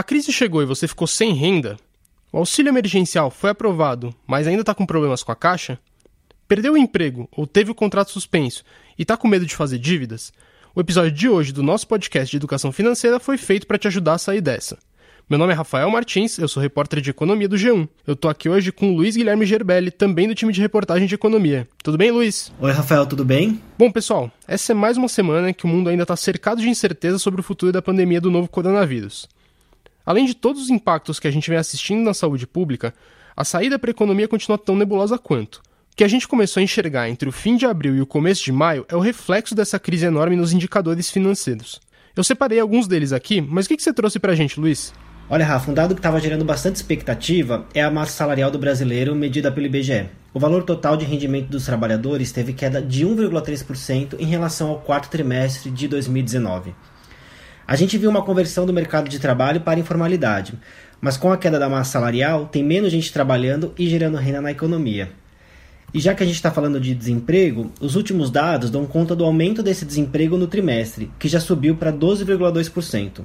A crise chegou e você ficou sem renda? O auxílio emergencial foi aprovado, mas ainda está com problemas com a caixa? Perdeu o emprego ou teve o contrato suspenso e está com medo de fazer dívidas? O episódio de hoje do nosso podcast de educação financeira foi feito para te ajudar a sair dessa. Meu nome é Rafael Martins, eu sou repórter de economia do G1. Eu tô aqui hoje com o Luiz Guilherme Gerbelli, também do time de reportagem de economia. Tudo bem, Luiz? Oi, Rafael, tudo bem? Bom, pessoal, essa é mais uma semana que o mundo ainda está cercado de incerteza sobre o futuro da pandemia do novo coronavírus. Além de todos os impactos que a gente vem assistindo na saúde pública, a saída para a economia continua tão nebulosa quanto. O que a gente começou a enxergar entre o fim de abril e o começo de maio é o reflexo dessa crise enorme nos indicadores financeiros. Eu separei alguns deles aqui, mas o que você trouxe para a gente, Luiz? Olha, Rafa, um dado que estava gerando bastante expectativa é a massa salarial do brasileiro medida pelo IBGE. O valor total de rendimento dos trabalhadores teve queda de 1,3% em relação ao quarto trimestre de 2019. A gente viu uma conversão do mercado de trabalho para informalidade, mas com a queda da massa salarial, tem menos gente trabalhando e gerando renda na economia. E já que a gente está falando de desemprego, os últimos dados dão conta do aumento desse desemprego no trimestre, que já subiu para 12,2%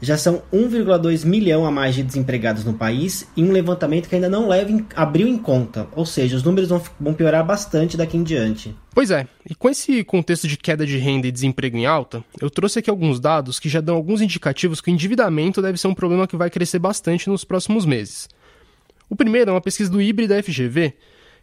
já são 1,2 milhão a mais de desempregados no país em um levantamento que ainda não leva em, abriu em conta, ou seja, os números vão, vão piorar bastante daqui em diante. Pois é, e com esse contexto de queda de renda e desemprego em alta, eu trouxe aqui alguns dados que já dão alguns indicativos que o endividamento deve ser um problema que vai crescer bastante nos próximos meses. O primeiro é uma pesquisa do IBRE da FGV,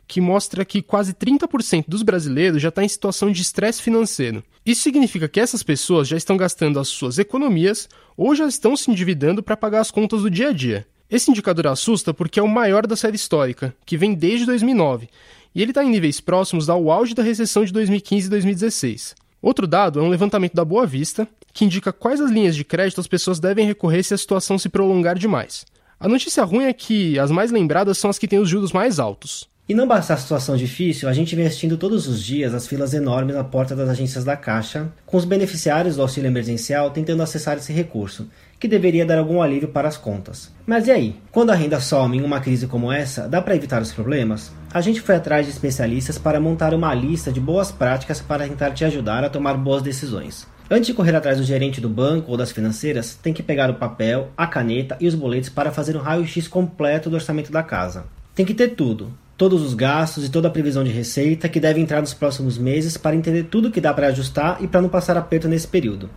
que mostra que quase 30% dos brasileiros já está em situação de estresse financeiro. Isso significa que essas pessoas já estão gastando as suas economias ou já estão se endividando para pagar as contas do dia a dia. Esse indicador assusta porque é o maior da série histórica, que vem desde 2009, e ele está em níveis próximos ao auge da recessão de 2015 e 2016. Outro dado é um levantamento da Boa Vista, que indica quais as linhas de crédito as pessoas devem recorrer se a situação se prolongar demais. A notícia ruim é que as mais lembradas são as que têm os juros mais altos. E não basta a situação difícil, a gente vem assistindo todos os dias as filas enormes na porta das agências da Caixa, com os beneficiários do auxílio emergencial tentando acessar esse recurso, que deveria dar algum alívio para as contas. Mas e aí? Quando a renda some em uma crise como essa, dá para evitar os problemas? A gente foi atrás de especialistas para montar uma lista de boas práticas para tentar te ajudar a tomar boas decisões. Antes de correr atrás do gerente do banco ou das financeiras, tem que pegar o papel, a caneta e os boletos para fazer um raio-x completo do orçamento da casa. Tem que ter tudo, todos os gastos e toda a previsão de receita que deve entrar nos próximos meses para entender tudo que dá para ajustar e para não passar aperto nesse período.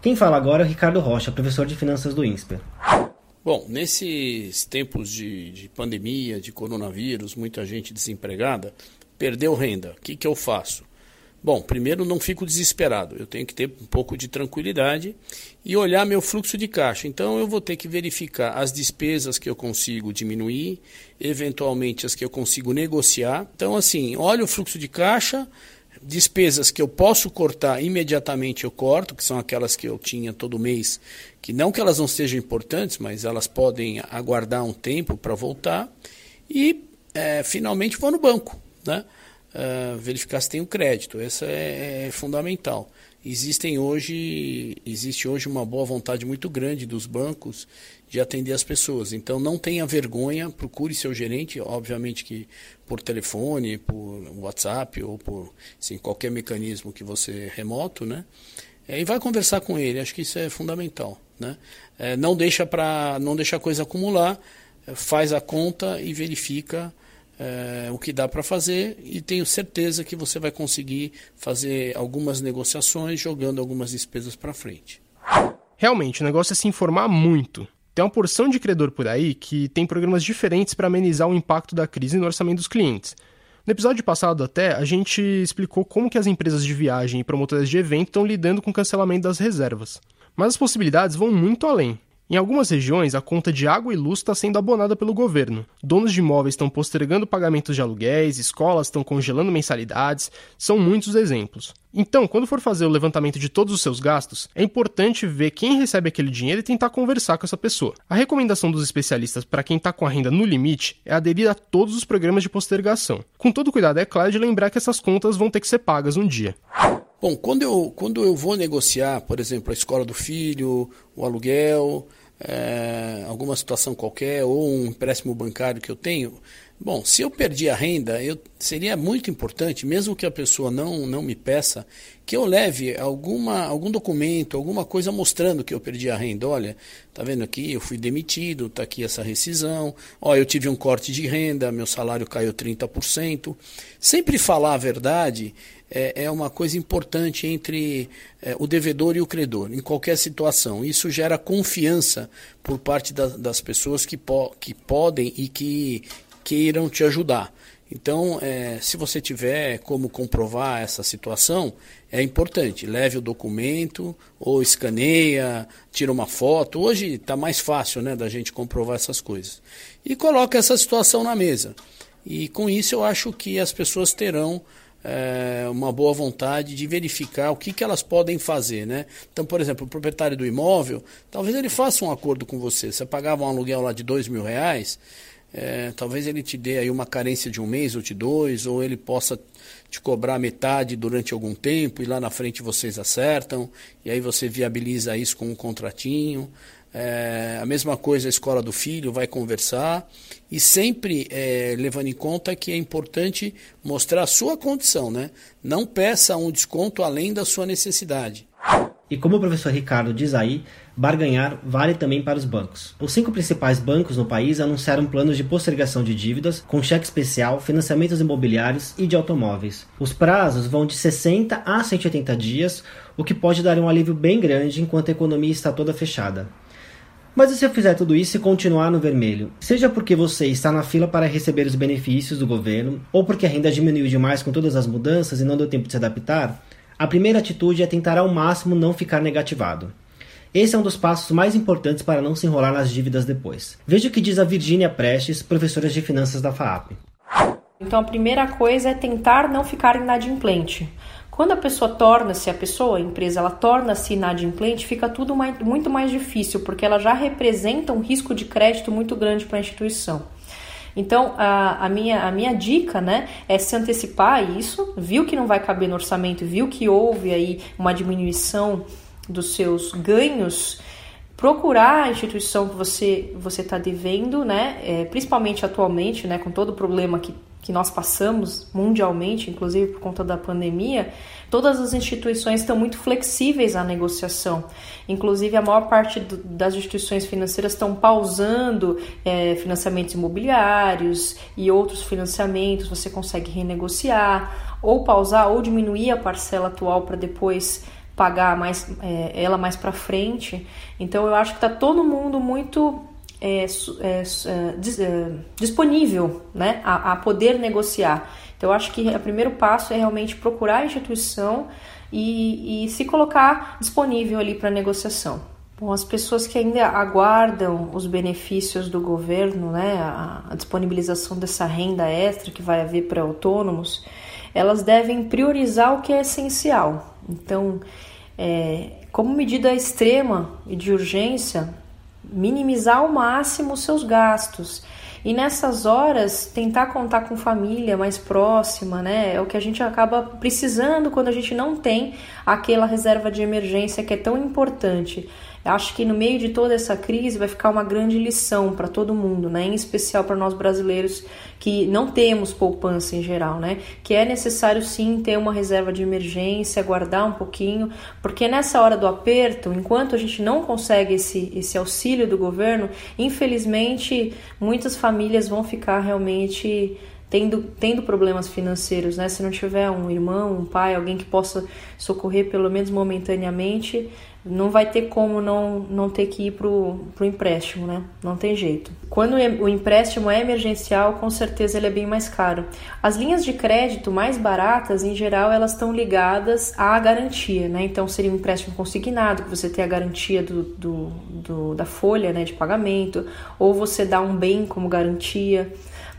Quem fala agora é o Ricardo Rocha, professor de finanças do INSPER. Bom, nesses tempos de, de pandemia, de coronavírus, muita gente desempregada, perdeu renda. O que, que eu faço? Bom, primeiro não fico desesperado, eu tenho que ter um pouco de tranquilidade e olhar meu fluxo de caixa. Então eu vou ter que verificar as despesas que eu consigo diminuir, eventualmente as que eu consigo negociar. Então assim, olha o fluxo de caixa, despesas que eu posso cortar imediatamente eu corto, que são aquelas que eu tinha todo mês, que não que elas não sejam importantes, mas elas podem aguardar um tempo para voltar. E é, finalmente vou no banco, né? Uh, verificar se tem o crédito. Essa é, é, fundamental. Existem hoje, existe hoje uma boa vontade muito grande dos bancos de atender as pessoas. Então não tenha vergonha, procure seu gerente, obviamente que por telefone, por WhatsApp ou por assim, qualquer mecanismo que você remoto, né? É, e vai conversar com ele. Acho que isso é fundamental, né? É, não deixa para não deixa a coisa acumular, faz a conta e verifica é, o que dá para fazer e tenho certeza que você vai conseguir fazer algumas negociações jogando algumas despesas para frente. Realmente, o negócio é se informar muito. Tem uma porção de credor por aí que tem programas diferentes para amenizar o impacto da crise no orçamento dos clientes. No episódio passado até, a gente explicou como que as empresas de viagem e promotoras de evento estão lidando com o cancelamento das reservas. Mas as possibilidades vão muito além. Em algumas regiões, a conta de água e luz está sendo abonada pelo governo. Donos de imóveis estão postergando pagamentos de aluguéis, escolas estão congelando mensalidades, são muitos exemplos. Então, quando for fazer o levantamento de todos os seus gastos, é importante ver quem recebe aquele dinheiro e tentar conversar com essa pessoa. A recomendação dos especialistas para quem está com a renda no limite é aderir a todos os programas de postergação. Com todo cuidado, é claro, de lembrar que essas contas vão ter que ser pagas um dia. Bom, quando eu, quando eu vou negociar, por exemplo, a escola do filho, o aluguel, é, alguma situação qualquer ou um empréstimo bancário que eu tenho, Bom, se eu perdi a renda, eu, seria muito importante, mesmo que a pessoa não, não me peça, que eu leve alguma, algum documento, alguma coisa mostrando que eu perdi a renda. Olha, tá vendo aqui, eu fui demitido, tá aqui essa rescisão, ó, eu tive um corte de renda, meu salário caiu 30%. Sempre falar a verdade é, é uma coisa importante entre é, o devedor e o credor, em qualquer situação. Isso gera confiança por parte da, das pessoas que, po que podem e que queiram te ajudar. Então, é, se você tiver como comprovar essa situação, é importante. Leve o documento ou escaneia, tira uma foto. Hoje está mais fácil né, da gente comprovar essas coisas. E coloca essa situação na mesa. E com isso eu acho que as pessoas terão é, uma boa vontade de verificar o que, que elas podem fazer. Né? Então, por exemplo, o proprietário do imóvel, talvez ele faça um acordo com você. Você pagava um aluguel lá de dois mil reais é, talvez ele te dê aí uma carência de um mês ou de dois, ou ele possa te cobrar metade durante algum tempo e lá na frente vocês acertam, e aí você viabiliza isso com um contratinho. É, a mesma coisa a escola do filho vai conversar e sempre é, levando em conta que é importante mostrar a sua condição, né? Não peça um desconto além da sua necessidade. E como o professor Ricardo diz aí, barganhar vale também para os bancos. Os cinco principais bancos no país anunciaram planos de postergação de dívidas, com cheque especial, financiamentos imobiliários e de automóveis. Os prazos vão de 60 a 180 dias, o que pode dar um alívio bem grande enquanto a economia está toda fechada. Mas e se eu fizer tudo isso e continuar no vermelho? Seja porque você está na fila para receber os benefícios do governo, ou porque a renda diminuiu demais com todas as mudanças e não deu tempo de se adaptar, a primeira atitude é tentar ao máximo não ficar negativado. Esse é um dos passos mais importantes para não se enrolar nas dívidas depois. Veja o que diz a Virgínia Prestes, professora de finanças da FAAP. Então a primeira coisa é tentar não ficar inadimplente. Quando a pessoa torna-se, a pessoa, a empresa, ela torna-se inadimplente, fica tudo mais, muito mais difícil, porque ela já representa um risco de crédito muito grande para a instituição. Então, a, a, minha, a minha dica né, é se antecipar a isso, viu que não vai caber no orçamento, viu que houve aí uma diminuição dos seus ganhos, procurar a instituição que você você está devendo, né, é, principalmente atualmente, né, com todo o problema que que nós passamos mundialmente, inclusive por conta da pandemia, todas as instituições estão muito flexíveis à negociação. Inclusive, a maior parte do, das instituições financeiras estão pausando é, financiamentos imobiliários e outros financiamentos, você consegue renegociar, ou pausar ou diminuir a parcela atual para depois pagar mais, é, ela mais para frente. Então, eu acho que está todo mundo muito é, é, é, é, disponível né, a, a, poder negociar. Então, eu acho que o primeiro passo é realmente procurar a instituição e, e se colocar disponível ali para negociação. Bom, as pessoas que ainda aguardam os benefícios do governo, né, a, a disponibilização dessa renda extra que vai haver para autônomos, elas devem priorizar o que é essencial. Então, é, como medida extrema e de urgência, minimizar ao máximo os seus gastos. E nessas horas, tentar contar com família mais próxima, né? É o que a gente acaba precisando quando a gente não tem aquela reserva de emergência que é tão importante. Acho que no meio de toda essa crise vai ficar uma grande lição para todo mundo, né? Em especial para nós brasileiros que não temos poupança em geral, né? Que é necessário sim ter uma reserva de emergência, guardar um pouquinho, porque nessa hora do aperto, enquanto a gente não consegue esse, esse auxílio do governo, infelizmente muitas famílias vão ficar realmente tendo, tendo problemas financeiros, né? Se não tiver um irmão, um pai, alguém que possa socorrer pelo menos momentaneamente, não vai ter como não, não ter que ir para o empréstimo, né? Não tem jeito. Quando o empréstimo é emergencial, com certeza ele é bem mais caro. As linhas de crédito mais baratas, em geral, elas estão ligadas à garantia, né? Então seria um empréstimo consignado, que você tem a garantia do, do, do da folha né, de pagamento, ou você dá um bem como garantia.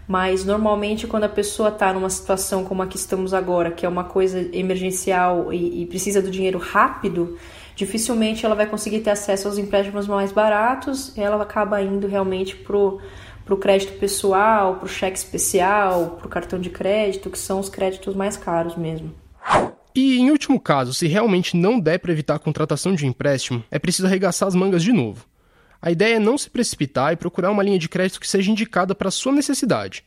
Mas normalmente quando a pessoa está numa situação como a que estamos agora, que é uma coisa emergencial e, e precisa do dinheiro rápido, dificilmente ela vai conseguir ter acesso aos empréstimos mais baratos, ela acaba indo realmente pro para o crédito pessoal, para o cheque especial, para o cartão de crédito, que são os créditos mais caros mesmo. E, em último caso, se realmente não der para evitar a contratação de empréstimo, é preciso arregaçar as mangas de novo. A ideia é não se precipitar e procurar uma linha de crédito que seja indicada para a sua necessidade.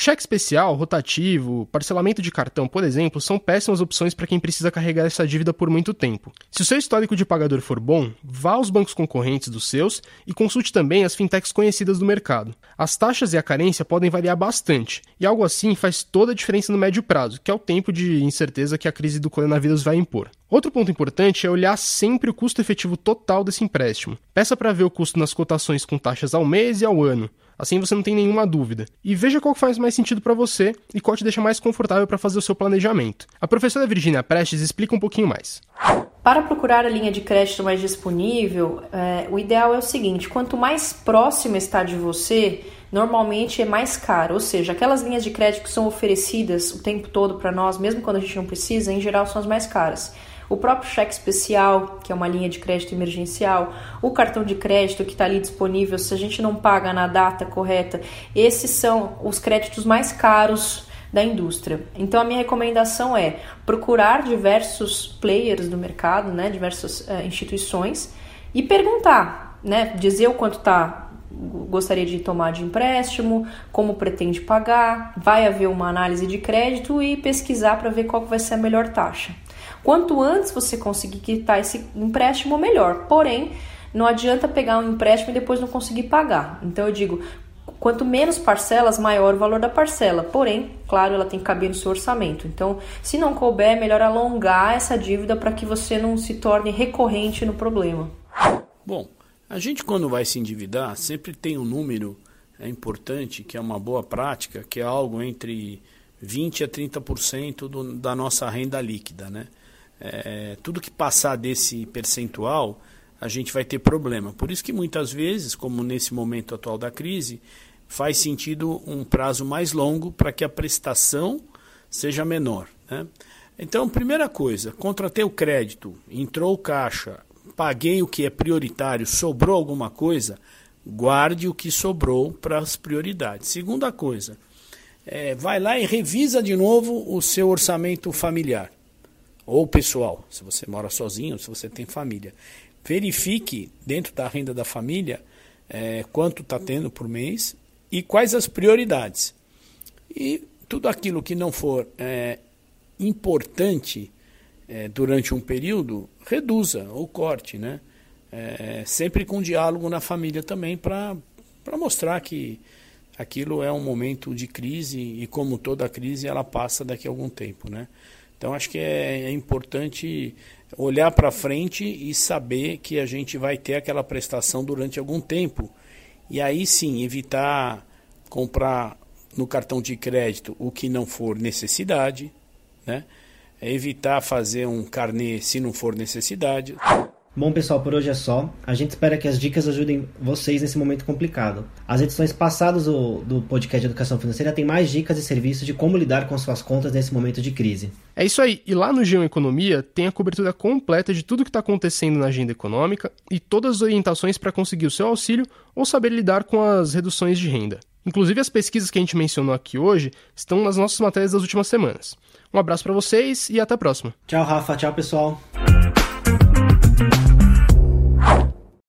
Cheque especial, rotativo, parcelamento de cartão, por exemplo, são péssimas opções para quem precisa carregar essa dívida por muito tempo. Se o seu histórico de pagador for bom, vá aos bancos concorrentes dos seus e consulte também as fintechs conhecidas do mercado. As taxas e a carência podem variar bastante, e algo assim faz toda a diferença no médio prazo, que é o tempo de incerteza que a crise do coronavírus vai impor. Outro ponto importante é olhar sempre o custo efetivo total desse empréstimo. Peça para ver o custo nas cotações com taxas ao mês e ao ano. Assim você não tem nenhuma dúvida. E veja qual faz mais sentido para você e qual te deixa mais confortável para fazer o seu planejamento. A professora Virginia Prestes explica um pouquinho mais. Para procurar a linha de crédito mais disponível, é, o ideal é o seguinte: quanto mais próxima está de você, normalmente é mais caro. Ou seja, aquelas linhas de crédito que são oferecidas o tempo todo para nós, mesmo quando a gente não precisa, em geral são as mais caras o próprio cheque especial, que é uma linha de crédito emergencial, o cartão de crédito que está ali disponível, se a gente não paga na data correta, esses são os créditos mais caros da indústria. Então a minha recomendação é procurar diversos players do mercado, né, diversas uh, instituições e perguntar, né, dizer o quanto está gostaria de tomar de empréstimo, como pretende pagar, vai haver uma análise de crédito e pesquisar para ver qual vai ser a melhor taxa. Quanto antes você conseguir quitar esse empréstimo, melhor. Porém, não adianta pegar um empréstimo e depois não conseguir pagar. Então eu digo, quanto menos parcelas, maior o valor da parcela. Porém, claro, ela tem que caber no seu orçamento. Então, se não couber, é melhor alongar essa dívida para que você não se torne recorrente no problema. Bom, a gente quando vai se endividar, sempre tem um número é importante, que é uma boa prática, que é algo entre 20 a 30% do, da nossa renda líquida, né? É, tudo que passar desse percentual, a gente vai ter problema. Por isso que muitas vezes, como nesse momento atual da crise, faz sentido um prazo mais longo para que a prestação seja menor. Né? Então, primeira coisa, contratei o crédito, entrou o caixa, paguei o que é prioritário, sobrou alguma coisa, guarde o que sobrou para as prioridades. Segunda coisa, é, vai lá e revisa de novo o seu orçamento familiar ou pessoal, se você mora sozinho, se você tem família. Verifique dentro da renda da família é, quanto está tendo por mês e quais as prioridades. E tudo aquilo que não for é, importante é, durante um período, reduza ou corte, né? É, sempre com diálogo na família também para mostrar que aquilo é um momento de crise e como toda crise ela passa daqui a algum tempo, né? Então acho que é, é importante olhar para frente e saber que a gente vai ter aquela prestação durante algum tempo. E aí sim, evitar comprar no cartão de crédito o que não for necessidade, né? evitar fazer um carnê se não for necessidade. Bom, pessoal, por hoje é só. A gente espera que as dicas ajudem vocês nesse momento complicado. As edições passadas do, do podcast de Educação Financeira têm mais dicas e serviços de como lidar com suas contas nesse momento de crise. É isso aí. E lá no Geo Economia tem a cobertura completa de tudo que está acontecendo na agenda econômica e todas as orientações para conseguir o seu auxílio ou saber lidar com as reduções de renda. Inclusive, as pesquisas que a gente mencionou aqui hoje estão nas nossas matérias das últimas semanas. Um abraço para vocês e até a próxima. Tchau, Rafa. Tchau, pessoal.